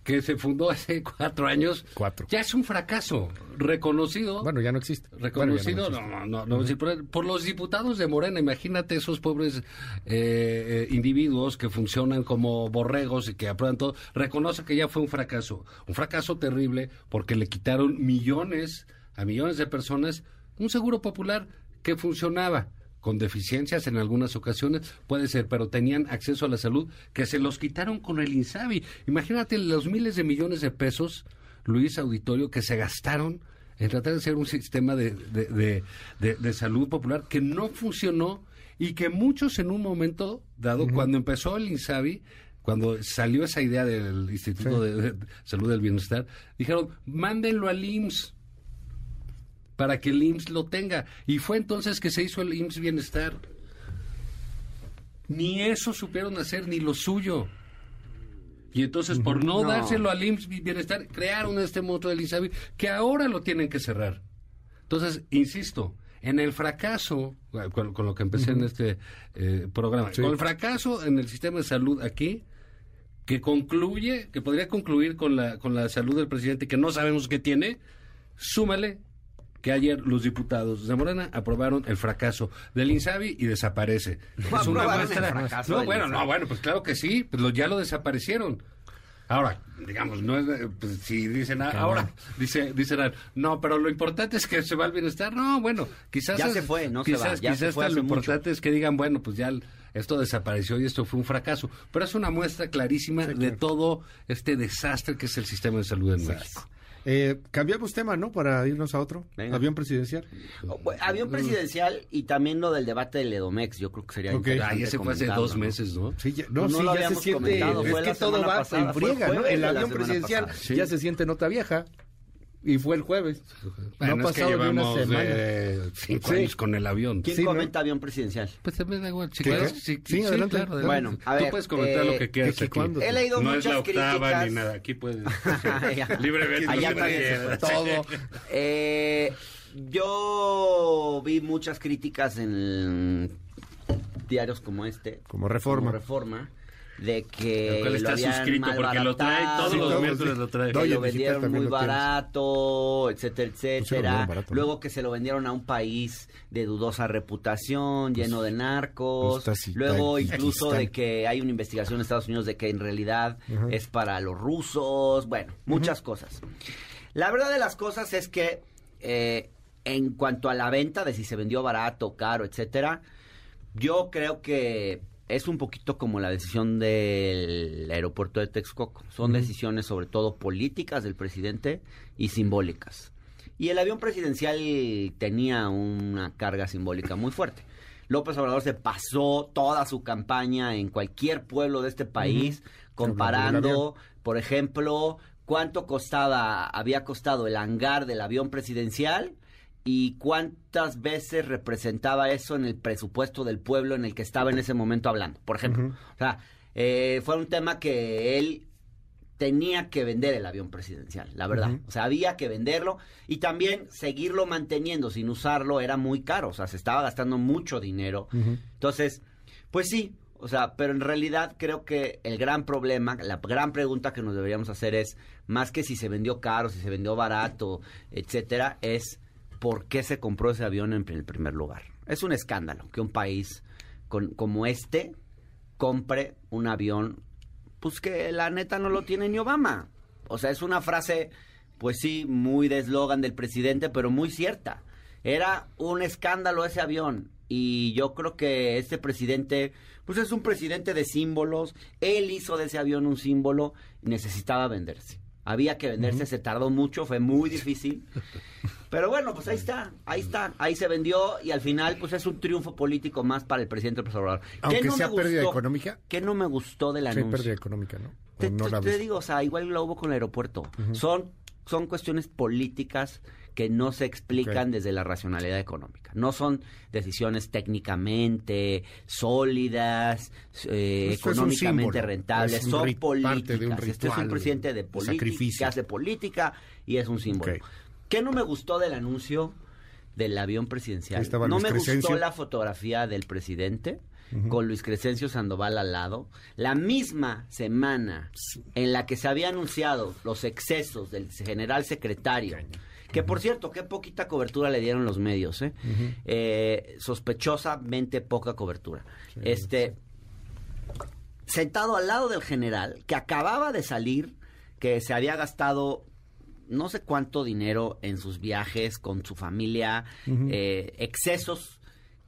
[SPEAKER 3] que se fundó hace cuatro años,
[SPEAKER 2] Cuatro.
[SPEAKER 3] ya es un fracaso reconocido.
[SPEAKER 2] Bueno, ya no existe.
[SPEAKER 3] Reconocido,
[SPEAKER 2] Bueno,
[SPEAKER 3] no,
[SPEAKER 2] existe.
[SPEAKER 3] no, no, no, por los diputados de Morena, imagínate esos pobres eh, eh, individuos que funcionan como borregos y que aprueban todo, reconoce que ya fue un fracaso, un fracaso terrible porque le quitaron millones a millones de personas un seguro popular que funcionaba con deficiencias en algunas ocasiones, puede ser, pero tenían acceso a la salud que se los quitaron con el INSABI. Imagínate los miles de millones de pesos, Luis Auditorio, que se gastaron en tratar de hacer un sistema de, de, de- salud popular que no funcionó y que muchos en un momento dado, cuando empezó el INSABI, cuando salió esa idea del Instituto
[SPEAKER 2] Sí.
[SPEAKER 3] de Salud del Bienestar, dijeron, mándenlo al IMSS para que el IMSS lo tenga. Y fue entonces que se hizo el IMSS Bienestar. Ni eso supieron hacer, ni lo suyo. Y entonces, por no,
[SPEAKER 4] No.
[SPEAKER 3] dárselo al IMSS Bienestar, crearon este monstruo del INSABI que ahora lo tienen que cerrar. Entonces, insisto, en el fracaso, con, con lo que empecé en este eh, programa,
[SPEAKER 2] Sí.
[SPEAKER 3] con el fracaso en el sistema de salud aquí, que concluye, que podría concluir con la, con la salud del presidente, que no sabemos qué tiene, súmale que ayer los diputados de Morena aprobaron el fracaso del Insabi y desaparece.
[SPEAKER 4] ¿Cómo aprobaron el fracaso
[SPEAKER 3] No, bueno, no, bueno, pues claro que sí, pues lo- ya lo desaparecieron. Ahora, digamos, no es, eh, pues, si dicen, ah, ahora, dice, dicen, ah, no, pero lo importante es que se va al bienestar. No, bueno, quizás.
[SPEAKER 4] Ya
[SPEAKER 3] es-
[SPEAKER 4] se fue, no se
[SPEAKER 3] quizás,
[SPEAKER 4] va, ya
[SPEAKER 3] quizás
[SPEAKER 4] se fue
[SPEAKER 3] lo
[SPEAKER 4] mucho.
[SPEAKER 3] importante es que digan, bueno, pues ya el- esto desapareció y esto fue un fracaso. Pero es una muestra clarísima de todo este desastre que es el sistema de salud en México.
[SPEAKER 2] Eh, cambiamos tema, ¿no? Para irnos a otro.
[SPEAKER 4] Venga.
[SPEAKER 2] Avión presidencial.
[SPEAKER 4] Oh, bueno, Avión presidencial y también lo del debate del Edomex, yo creo que sería
[SPEAKER 2] Ok.
[SPEAKER 4] interesante
[SPEAKER 3] Ay, ese fue hace dos meses, ¿no?
[SPEAKER 2] Sí, ya, no,
[SPEAKER 4] no
[SPEAKER 2] sí,
[SPEAKER 4] lo
[SPEAKER 2] ya se siente. es que todo va
[SPEAKER 4] pasada,
[SPEAKER 2] en
[SPEAKER 4] fue
[SPEAKER 2] friega, ¿no? El avión presidencial.
[SPEAKER 3] Sí.
[SPEAKER 2] ya se siente nota vieja. Y fue el jueves.
[SPEAKER 3] Bueno,
[SPEAKER 2] no ha
[SPEAKER 3] es que
[SPEAKER 2] pasado ni una
[SPEAKER 3] llevamos
[SPEAKER 2] semana.
[SPEAKER 3] eh, cinco
[SPEAKER 2] Sí.
[SPEAKER 3] años con el avión.
[SPEAKER 4] ¿Quién
[SPEAKER 2] Sí, ¿no?
[SPEAKER 4] comenta avión presidencial?
[SPEAKER 3] Pues también da igual. Sí,
[SPEAKER 2] Sí,
[SPEAKER 3] sí,
[SPEAKER 2] adelante.
[SPEAKER 3] claro, adelante.
[SPEAKER 4] Bueno, a
[SPEAKER 3] Tú
[SPEAKER 4] ver,
[SPEAKER 3] puedes comentar
[SPEAKER 4] eh,
[SPEAKER 3] lo que quieras
[SPEAKER 2] ¿qué- qué-
[SPEAKER 3] aquí.
[SPEAKER 2] cuándo?
[SPEAKER 4] He leído
[SPEAKER 3] no es la
[SPEAKER 4] muchas
[SPEAKER 3] octava
[SPEAKER 4] críticas.
[SPEAKER 3] ni nada. Aquí puedes. Libremente.
[SPEAKER 4] Allá se fue todo. Eh, yo vi muchas críticas en diarios como este.
[SPEAKER 2] Como Reforma.
[SPEAKER 4] como Reforma. De que.
[SPEAKER 3] El cual está
[SPEAKER 4] lo habían
[SPEAKER 3] suscrito porque lo trae todos
[SPEAKER 2] Sí,
[SPEAKER 3] los miércoles
[SPEAKER 2] sí.
[SPEAKER 3] lo trae.
[SPEAKER 4] que lo vendieron muy
[SPEAKER 2] lo tienes.
[SPEAKER 4] barato, etcétera,
[SPEAKER 2] Pues
[SPEAKER 4] etcétera. Luego que se lo vendieron a un país de dudosa reputación, lleno de narcos.
[SPEAKER 2] pues, está así,
[SPEAKER 4] Luego
[SPEAKER 2] está-
[SPEAKER 4] incluso
[SPEAKER 2] está-
[SPEAKER 4] de que hay una investigación en Estados Unidos de que en realidad es para los rusos. Bueno, muchas cosas. La verdad de las cosas es que eh, en cuanto a la venta de si se vendió barato, caro, etcétera, yo creo que es un poquito como la decisión del aeropuerto de Texcoco. Son decisiones sobre todo políticas del presidente y simbólicas. Y el avión presidencial tenía una carga simbólica muy fuerte. López Obrador se pasó toda su campaña en cualquier pueblo de este país, comparando, por ejemplo, cuánto costaba, había costado el hangar del avión presidencial y cuántas veces representaba eso en el presupuesto del pueblo en el que estaba en ese momento hablando, por ejemplo. O sea, eh, fue un tema que él tenía que vender el avión presidencial, la verdad. O sea, había que venderlo y también seguirlo manteniendo sin usarlo era muy caro, o sea, se estaba gastando mucho dinero. Entonces, pues sí, o sea, pero en realidad creo que el gran problema, la gran pregunta que nos deberíamos hacer es, más que si se vendió caro, si se vendió barato, etcétera, es por qué se compró ese avión en el primer lugar. Es un escándalo que un país con, como este compre un avión pues que la neta no lo tiene ni Obama. O sea, es una frase, pues sí, muy de eslogan del presidente, pero muy cierta. Era un escándalo ese avión. Y yo creo que este presidente, pues es un presidente de símbolos. Él hizo de ese avión un símbolo y necesitaba venderse. Había que venderse, se tardó mucho, fue muy difícil. Pero bueno, pues ahí está, ahí está, ahí se vendió y al final pues es un triunfo político más para el presidente López Obrador.
[SPEAKER 2] Aunque
[SPEAKER 4] no
[SPEAKER 2] sea
[SPEAKER 4] me
[SPEAKER 2] pérdida
[SPEAKER 4] gustó?
[SPEAKER 2] económica.
[SPEAKER 4] ¿Qué no me gustó del anuncio?
[SPEAKER 2] pérdida económica, ¿no?
[SPEAKER 4] Te,
[SPEAKER 2] no
[SPEAKER 4] te- digo, o sea, igual lo hubo con el aeropuerto. Son son cuestiones políticas que no se explican desde la racionalidad económica. No son decisiones técnicamente sólidas, eh, económicamente
[SPEAKER 2] símbolo,
[SPEAKER 4] rentables, son
[SPEAKER 2] un
[SPEAKER 4] políticas. Este es un presidente de política, hace política y es un símbolo. ¿Qué no me gustó del anuncio del avión presidencial? No me
[SPEAKER 2] Crescencio.
[SPEAKER 4] gustó la fotografía del presidente con Luis Crescencio Sandoval al lado. La misma semana en la que se había anunciado los excesos del general secretario. Que por cierto, qué poquita cobertura le dieron los medios, ¿eh? Eh, sospechosamente poca cobertura. este, sentado al lado del general, que acababa de salir, que se había gastado no sé cuánto dinero en sus viajes con su familia, eh, excesos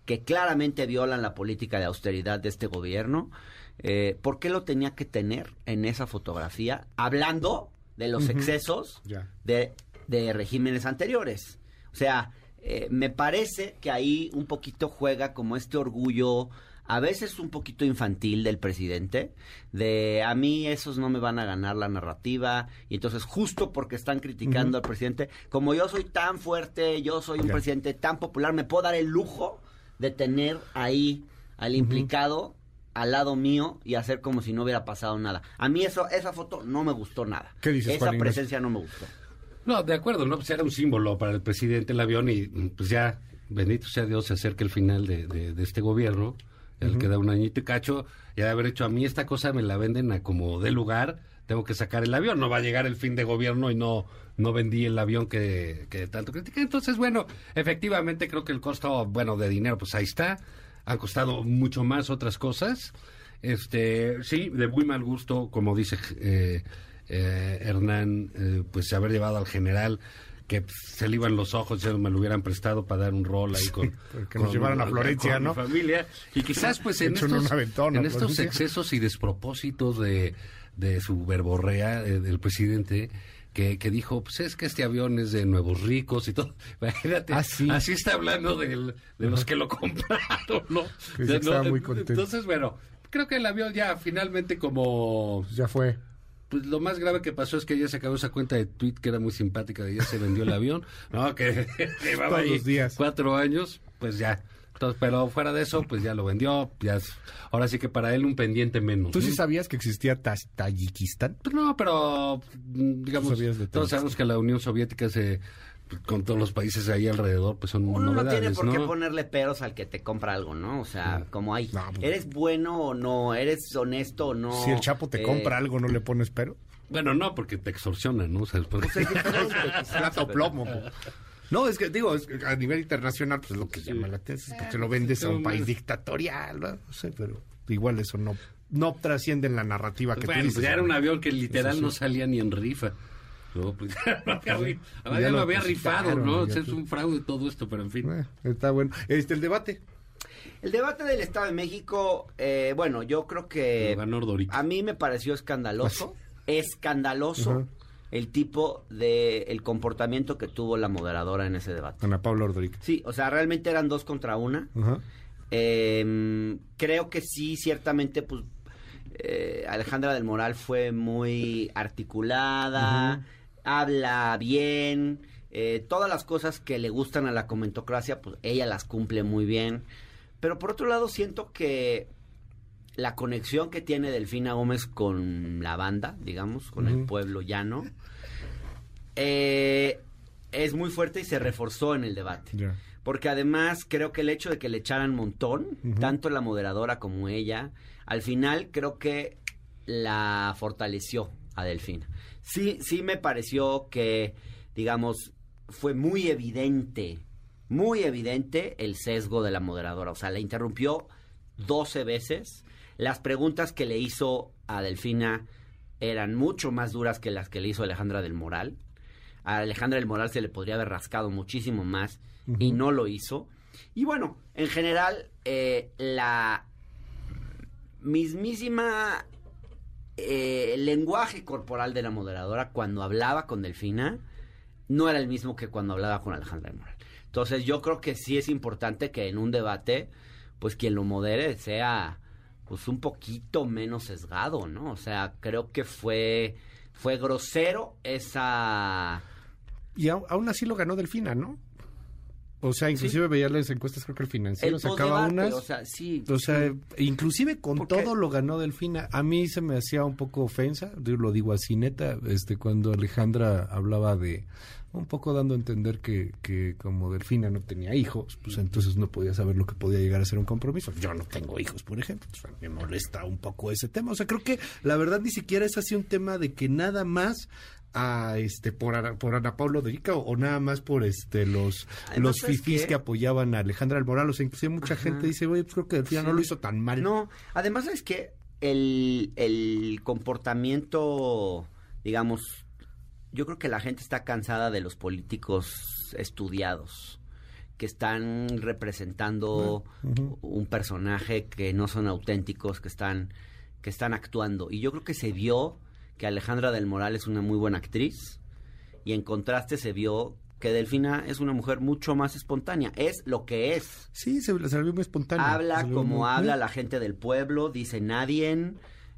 [SPEAKER 4] que claramente violan la política de austeridad de este gobierno. Eh, ¿Por qué lo tenía que tener en esa fotografía? Hablando de los excesos de, de regímenes anteriores. O sea, eh, me parece que ahí un poquito juega como este orgullo, a veces un poquito infantil del presidente, de a mí esos no me van a ganar la narrativa, y entonces justo porque están criticando al presidente, como yo soy tan fuerte, yo soy un presidente tan popular, me puedo dar el lujo de tener ahí al implicado al lado mío y hacer como si no hubiera pasado nada. A mí eso, esa foto no me gustó nada.
[SPEAKER 2] ¿Qué dices,
[SPEAKER 4] Esa
[SPEAKER 2] Juan
[SPEAKER 4] presencia no me gustó.
[SPEAKER 3] No, de acuerdo, ¿no? Pues era un símbolo para el presidente el avión y pues ya, bendito sea Dios, se acerca el final de, de- de este gobierno, el que da un añito y cacho, ya de haber hecho a mí esta cosa me la venden a como de lugar, tengo que sacar el avión, no va a llegar el fin de gobierno y no no vendí el avión que, que tanto critiqué. Entonces, bueno, efectivamente creo que el costo, bueno, de dinero, pues ahí está, han costado mucho más otras cosas. Este, sí, de muy mal gusto, como dice eh, eh, Hernán, eh, pues haber llevado al general que se le iban los ojos, ya me lo hubieran prestado para dar un rol ahí con,
[SPEAKER 2] que nos llevaran a Florencia,
[SPEAKER 3] con mi
[SPEAKER 2] ¿no?
[SPEAKER 3] familia. Y quizás pues en estos,
[SPEAKER 2] un aventón a
[SPEAKER 3] en estos excesos y despropósitos de, de su verborrea eh, del presidente, que, que dijo, pues es que este avión es de nuevos ricos y todo. Imagínate,
[SPEAKER 2] Ah, sí.
[SPEAKER 3] así está hablando del- de los que lo compraron, ¿no?
[SPEAKER 2] Que
[SPEAKER 3] O sea,
[SPEAKER 2] estaba
[SPEAKER 3] no,
[SPEAKER 2] muy contento.
[SPEAKER 3] Entonces, bueno, creo que el avión ya finalmente como...
[SPEAKER 2] Ya fue.
[SPEAKER 3] Pues lo más grave que pasó es que ya se acabó esa cuenta de tweet que era muy simpática, de ya se vendió el avión, ¿no? Que llevaba
[SPEAKER 2] Todos
[SPEAKER 3] ahí
[SPEAKER 2] los días.
[SPEAKER 3] cuatro años, pues ya. Entonces, pero fuera de eso, pues ya lo vendió, ya es- ahora sí que para él un pendiente menos.
[SPEAKER 2] ¿Tú
[SPEAKER 3] ¿no?
[SPEAKER 2] sí sabías que existía Tas- Tayikistán?
[SPEAKER 3] Pues no, pero mm, digamos,
[SPEAKER 2] sabías de
[SPEAKER 3] todos
[SPEAKER 2] todo
[SPEAKER 3] sabemos que la Unión Soviética se con todos los países ahí alrededor, pues son
[SPEAKER 4] Uno no tiene por qué ponerle peros al que te compra algo, ¿no? O sea, como hay,
[SPEAKER 2] No, pues-
[SPEAKER 4] ¿eres bueno o no? ¿Eres honesto o no?
[SPEAKER 2] Si el Chapo te
[SPEAKER 4] Eh,
[SPEAKER 2] compra algo, ¿no le pones pero?
[SPEAKER 3] Bueno, no, porque te extorsionan, ¿no? O sea, después-
[SPEAKER 4] pues es quizás,
[SPEAKER 2] Plata o plomo. No, es que digo, es que a nivel internacional, pues es lo que llama la atención, porque lo vendes a un país dictatorial, ¿no? No sé, pero igual eso no, no trasciende en la narrativa que
[SPEAKER 3] bueno,
[SPEAKER 2] tú dices.
[SPEAKER 3] pues ya era un avión que literal
[SPEAKER 2] sí.
[SPEAKER 3] no salía ni en rifa. No, pues ya lo había, ri-
[SPEAKER 2] Ya
[SPEAKER 3] ya
[SPEAKER 2] lo
[SPEAKER 3] lo había rifado, ¿no? O sea, es un fraude todo esto, pero en fin.
[SPEAKER 2] Eh, está bueno. Este, el debate.
[SPEAKER 4] El debate del Estado de México, eh, bueno, yo creo que a mí me pareció escandaloso, escandaloso
[SPEAKER 2] Ajá.
[SPEAKER 4] el tipo de el comportamiento que tuvo la moderadora en ese debate.
[SPEAKER 2] Ana Paula Ordorica.
[SPEAKER 4] Sí, o sea, realmente eran dos contra una. Eh, creo que sí, ciertamente, pues eh, Alejandra del Moral fue muy articulada, habla bien, eh, todas las cosas que le gustan a la comentocracia, pues ella las cumple muy bien. Pero por otro lado, siento que la conexión que tiene Delfina Gómez con la banda, digamos, con el pueblo llano, eh, es muy fuerte y se reforzó en el debate. Porque además creo que el hecho de que le echaran montón, tanto la moderadora como ella, al final creo que la fortaleció a Delfina. Sí, sí me pareció que, digamos, fue muy evidente, muy evidente el sesgo de la moderadora. O sea, la interrumpió 12 veces. Las preguntas que le hizo a Delfina eran mucho más duras que las que le hizo Alejandra del Moral. A Alejandra del Moral se le podría haber rascado muchísimo más y no lo hizo. Y bueno, en general, eh, la mismísima eh, lenguaje corporal de la moderadora cuando hablaba con Delfina no era el mismo que cuando hablaba con Alejandra Moral. Entonces yo creo que sí es importante que en un debate, pues quien lo modere sea pues un poquito menos sesgado, ¿no? O sea, creo que fue fue grosero esa
[SPEAKER 2] Y aún así lo ganó Delfina, ¿no? O sea, inclusive veía las encuestas, creo que el financiero
[SPEAKER 4] el
[SPEAKER 2] sacaba unas.
[SPEAKER 4] o sea, sí.
[SPEAKER 2] O sea, inclusive con
[SPEAKER 4] Porque-
[SPEAKER 2] todo lo ganó Delfina. A mí se me hacía un poco ofensa, yo lo digo así neta, este cuando Alejandra hablaba de un poco dando a entender que, que como Delfina no tenía hijos, pues entonces no podía saber lo que podía llegar a ser un compromiso. Yo no tengo hijos, por ejemplo. O sea, me molesta un poco ese tema. O sea, creo que la verdad ni siquiera es así un tema de que nada más a este por Ana, por Ana Pablo de Ica o, o nada más por este los
[SPEAKER 4] Además,
[SPEAKER 2] los
[SPEAKER 4] ¿sabes
[SPEAKER 2] fifís que apoyaban a Alejandra Almoral, o sea, inclusive mucha gente dice, oye, pues creo que Delfina no lo hizo tan mal.
[SPEAKER 4] No, además es que el, el comportamiento, digamos, yo creo que la gente está cansada de los políticos estudiados que están representando
[SPEAKER 2] Ujú.
[SPEAKER 4] un personaje que no son auténticos, que están que están actuando. Y yo creo que se vio que Alejandra del Moral es una muy buena actriz y en contraste se vio que Delfina es una mujer mucho más espontánea, es lo que es.
[SPEAKER 2] Sí, se le salió muy espontáneo.
[SPEAKER 4] Habla
[SPEAKER 2] Se
[SPEAKER 4] como
[SPEAKER 2] muy-
[SPEAKER 4] habla la gente del pueblo, dice nadie.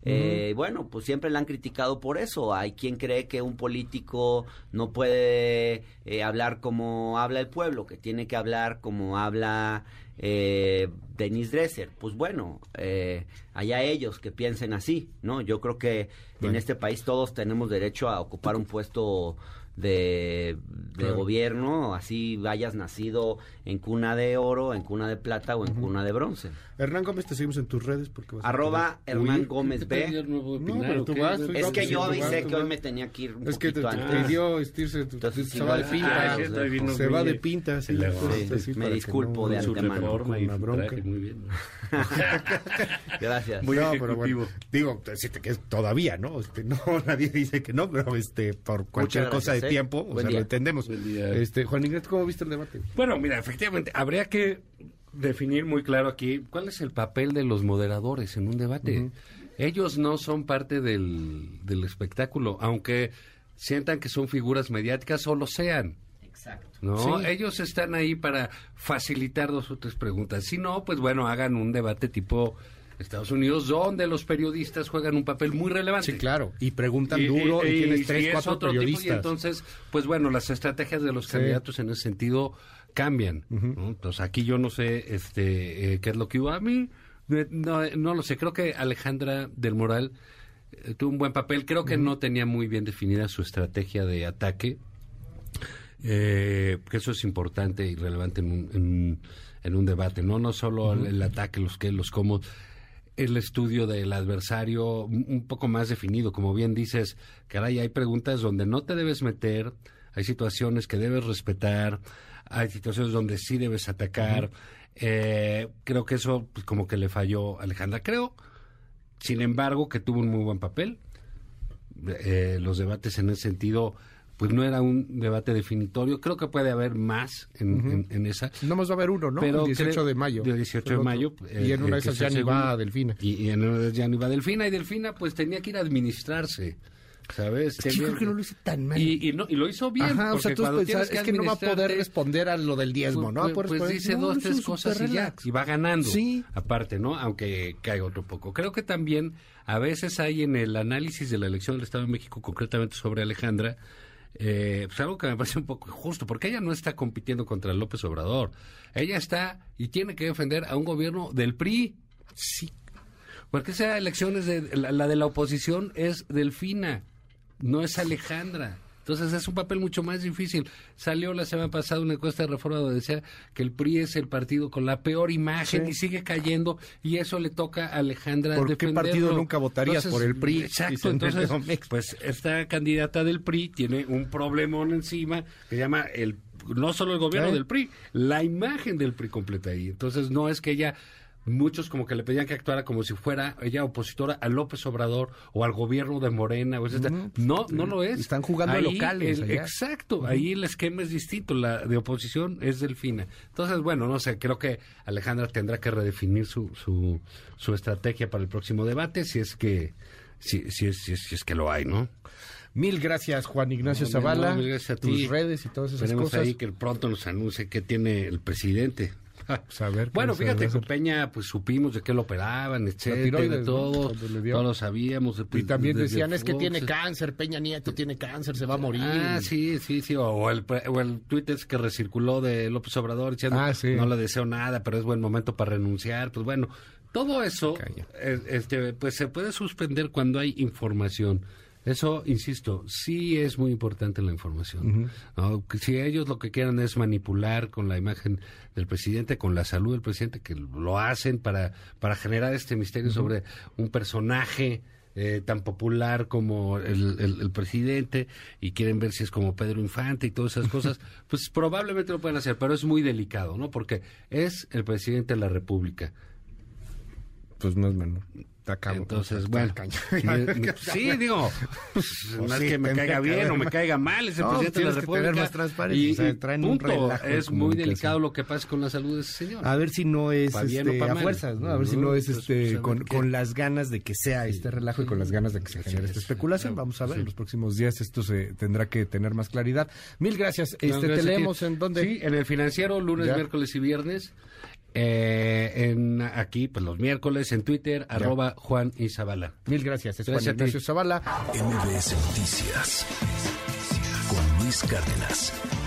[SPEAKER 4] Eh, Bueno, pues siempre la han criticado por eso. Hay quien cree que un político no puede eh, hablar como habla el pueblo, que tiene que hablar como habla eh, Denise Dresser. Pues bueno, eh, allá ellos que piensen así, ¿no? Yo creo que en este país todos tenemos derecho a ocupar un puesto de, de
[SPEAKER 2] Claro.
[SPEAKER 4] gobierno, así hayas nacido en cuna de oro, en cuna de plata o en cuna de bronce.
[SPEAKER 2] Hernán Gómez, te seguimos en tus redes porque vas a
[SPEAKER 4] Arroba
[SPEAKER 2] poder
[SPEAKER 4] Hernán
[SPEAKER 2] huir.
[SPEAKER 4] Gómez
[SPEAKER 3] ¿Qué
[SPEAKER 4] B.
[SPEAKER 3] no a
[SPEAKER 2] pero tú vas,
[SPEAKER 4] Es que yo avisé que hoy me tenía que ir un
[SPEAKER 2] Es que te,
[SPEAKER 4] antes.
[SPEAKER 2] dio vestirse, tu-
[SPEAKER 4] Entonces,
[SPEAKER 2] se va de pinta. se va de pinta.
[SPEAKER 4] me disculpo de antemano.
[SPEAKER 3] su
[SPEAKER 2] bronca.
[SPEAKER 3] muy bien.
[SPEAKER 4] Gracias.
[SPEAKER 3] Muy
[SPEAKER 2] no, pero bueno, digo, decirte que es todavía, ¿no? Este, no, nadie dice que no, pero este, por cualquier cosa de tiempo, o
[SPEAKER 4] Buen
[SPEAKER 2] sea,
[SPEAKER 4] día.
[SPEAKER 2] lo entendemos. Este, Juan Ingrid, ¿cómo viste el debate?
[SPEAKER 3] Bueno, mira, efectivamente, habría que definir muy claro aquí cuál es el papel de los moderadores en un debate. Ellos no son parte del, del espectáculo, aunque sientan que son figuras mediáticas o lo sean.
[SPEAKER 4] Exacto.
[SPEAKER 3] ¿no?
[SPEAKER 2] Sí.
[SPEAKER 3] Ellos están ahí para facilitar dos o tres preguntas. Si no, pues bueno, hagan un debate tipo Estados Unidos, donde los periodistas juegan un papel muy relevante.
[SPEAKER 2] Sí, claro. Y preguntan duro y, tienes tres,
[SPEAKER 3] es
[SPEAKER 2] cuatro
[SPEAKER 3] otro tipo, y
[SPEAKER 2] periodistas.
[SPEAKER 3] entonces, pues bueno, las estrategias de los
[SPEAKER 2] Sí.
[SPEAKER 3] candidatos en ese sentido cambian. ¿no? Entonces aquí yo no sé este eh, qué es lo que hubo. A mí no, no lo sé. Creo que Alejandra del Moral eh, tuvo un buen papel. Creo que no tenía muy bien definida su estrategia de ataque. Eh, que eso es importante y relevante en un, en en un debate, no no solo el, el ataque, los que, los cómo, el estudio del adversario un poco más definido, como bien dices, caray, hay preguntas donde no te debes meter, hay situaciones que debes respetar, hay situaciones donde sí debes atacar. Eh, creo que eso pues, como que le falló a Alejandra. Creo, sin embargo, que tuvo un muy buen papel. Eh, los debates en ese sentido, pues no era un debate definitorio. Creo que puede haber más en, en- en esa.
[SPEAKER 2] No más va a haber uno, ¿no?
[SPEAKER 3] Pero
[SPEAKER 2] el 18
[SPEAKER 3] creo-
[SPEAKER 2] de mayo.
[SPEAKER 3] del 18
[SPEAKER 2] El
[SPEAKER 3] de mayo.
[SPEAKER 2] y
[SPEAKER 3] eh,
[SPEAKER 2] en una de
[SPEAKER 3] que
[SPEAKER 2] esas
[SPEAKER 3] es
[SPEAKER 2] ya
[SPEAKER 3] el
[SPEAKER 2] ni va a Delfina.
[SPEAKER 3] Y, y en una de esas ya ni va Delfina. Y Delfina, pues tenía que ir a administrarse. ¿Sabes?
[SPEAKER 2] Es que yo creo que no lo hizo tan mal.
[SPEAKER 3] Y, y, no, y lo hizo bien.
[SPEAKER 2] Ajá, o sea, tú pensabas,
[SPEAKER 3] tienes
[SPEAKER 2] es que no va a poder responder a lo del diezmo, ¿no?
[SPEAKER 3] Pues, pues
[SPEAKER 2] poder-
[SPEAKER 3] dice
[SPEAKER 2] no,
[SPEAKER 3] dos,
[SPEAKER 2] es
[SPEAKER 3] tres cosas y ya. Y va ganando.
[SPEAKER 2] Sí.
[SPEAKER 3] Aparte, ¿no? Aunque caiga otro poco. Creo que también a veces hay en el análisis de la elección del Estado de México, concretamente sobre Alejandra, eh, pues algo que me parece un poco injusto, porque ella no está compitiendo contra López Obrador. Ella está y tiene que defender a un gobierno del PRI.
[SPEAKER 2] Sí.
[SPEAKER 3] Porque esa elección es de, la, la de la oposición es Delfina, no es Alejandra. Entonces es un papel mucho más difícil. Salió la semana pasada una encuesta de reforma donde decía que el PRI es el partido con la peor imagen
[SPEAKER 2] Sí.
[SPEAKER 3] y sigue cayendo y eso le toca a Alejandra
[SPEAKER 2] ¿Por qué partido nunca votarías por el PRI?
[SPEAKER 3] Exacto, entonces pues esta candidata del PRI tiene un problemón encima que se llama el no solo el gobierno
[SPEAKER 2] ¿Eh?
[SPEAKER 3] del PRI, la imagen del PRI completa ahí. Entonces no es que ella muchos como que le pedían que actuara como si fuera ella opositora a López Obrador o al gobierno de Morena o etcétera. No, no lo es.
[SPEAKER 2] Están jugando
[SPEAKER 3] Ahí
[SPEAKER 2] locales
[SPEAKER 3] el-
[SPEAKER 2] allá.
[SPEAKER 3] exacto, ahí el esquema es distinto, la de oposición es Delfina. Entonces, bueno, no sé, creo que Alejandra tendrá que redefinir su su, su estrategia para el próximo debate si es que si, si, es, si, es, si es que lo hay, ¿no?
[SPEAKER 2] Mil gracias, Juan Ignacio
[SPEAKER 3] No,
[SPEAKER 2] Zavala.
[SPEAKER 3] no, gracias a
[SPEAKER 2] tus
[SPEAKER 3] ti.
[SPEAKER 2] redes y todas esas
[SPEAKER 3] Esperemos
[SPEAKER 2] cosas.
[SPEAKER 3] ahí que pronto nos anuncie qué tiene el presidente.
[SPEAKER 2] Qué
[SPEAKER 3] bueno, fíjate que. Peña, pues supimos de qué lo operaban, etcétera,
[SPEAKER 2] tiroides, ¿no?
[SPEAKER 3] todo, todos lo sabíamos.
[SPEAKER 2] Y
[SPEAKER 3] pues,
[SPEAKER 2] también decían, es que tiene cáncer, Peña Nieto tiene cáncer, se va a morir.
[SPEAKER 3] Ah, sí, sí, sí. O, el, o el tuit ese que recirculó de López Obrador diciendo,
[SPEAKER 2] Ah, sí.
[SPEAKER 3] no le deseo nada, pero es buen momento para renunciar. Pues bueno, todo eso, este, pues se puede suspender cuando hay información. Eso, insisto, sí es muy importante la información. ¿no? Si ellos lo que quieran es manipular con la imagen del presidente, con la salud del presidente, que lo hacen para, para generar este misterio sobre un personaje eh, tan popular como el, el- el presidente y quieren ver si es como Pedro Infante y todas esas cosas, pues probablemente lo pueden hacer, pero es muy delicado, ¿no? Porque es el presidente de la República.
[SPEAKER 2] Pues no es menor. Cabrón.
[SPEAKER 3] Entonces, bueno, sí, digo, pues, no es
[SPEAKER 2] sí,
[SPEAKER 3] que me caiga
[SPEAKER 2] que
[SPEAKER 3] bien o me caiga mal, es el
[SPEAKER 2] No,
[SPEAKER 3] presidente de la
[SPEAKER 2] que
[SPEAKER 3] República.
[SPEAKER 2] más transparencia,
[SPEAKER 3] y,
[SPEAKER 2] o sea, traen un
[SPEAKER 3] punto,
[SPEAKER 2] relajo de
[SPEAKER 3] es muy delicado lo que pasa con la salud de ese señor.
[SPEAKER 2] A ver si no es este, a fuerzas, ¿no? A ver si no es
[SPEAKER 3] Pues,
[SPEAKER 2] este
[SPEAKER 3] pues,
[SPEAKER 2] con, con las ganas de que sea este relajo y con las ganas de que se genere
[SPEAKER 3] es.
[SPEAKER 2] esta especulación.
[SPEAKER 3] Claro,
[SPEAKER 2] Vamos a ver, en los próximos días esto se tendrá que tener más claridad. Mil gracias. Este,
[SPEAKER 3] gracias
[SPEAKER 2] te leemos en dónde.
[SPEAKER 3] Sí, en el financiero, lunes, miércoles y viernes. Eh, en aquí, pues los miércoles, en Twitter, arroba Juan Isabala.
[SPEAKER 2] Mil gracias. Es
[SPEAKER 3] Gracias
[SPEAKER 2] Juan. Ignacio Zavala.
[SPEAKER 1] MBS Noticias con Luis Cárdenas.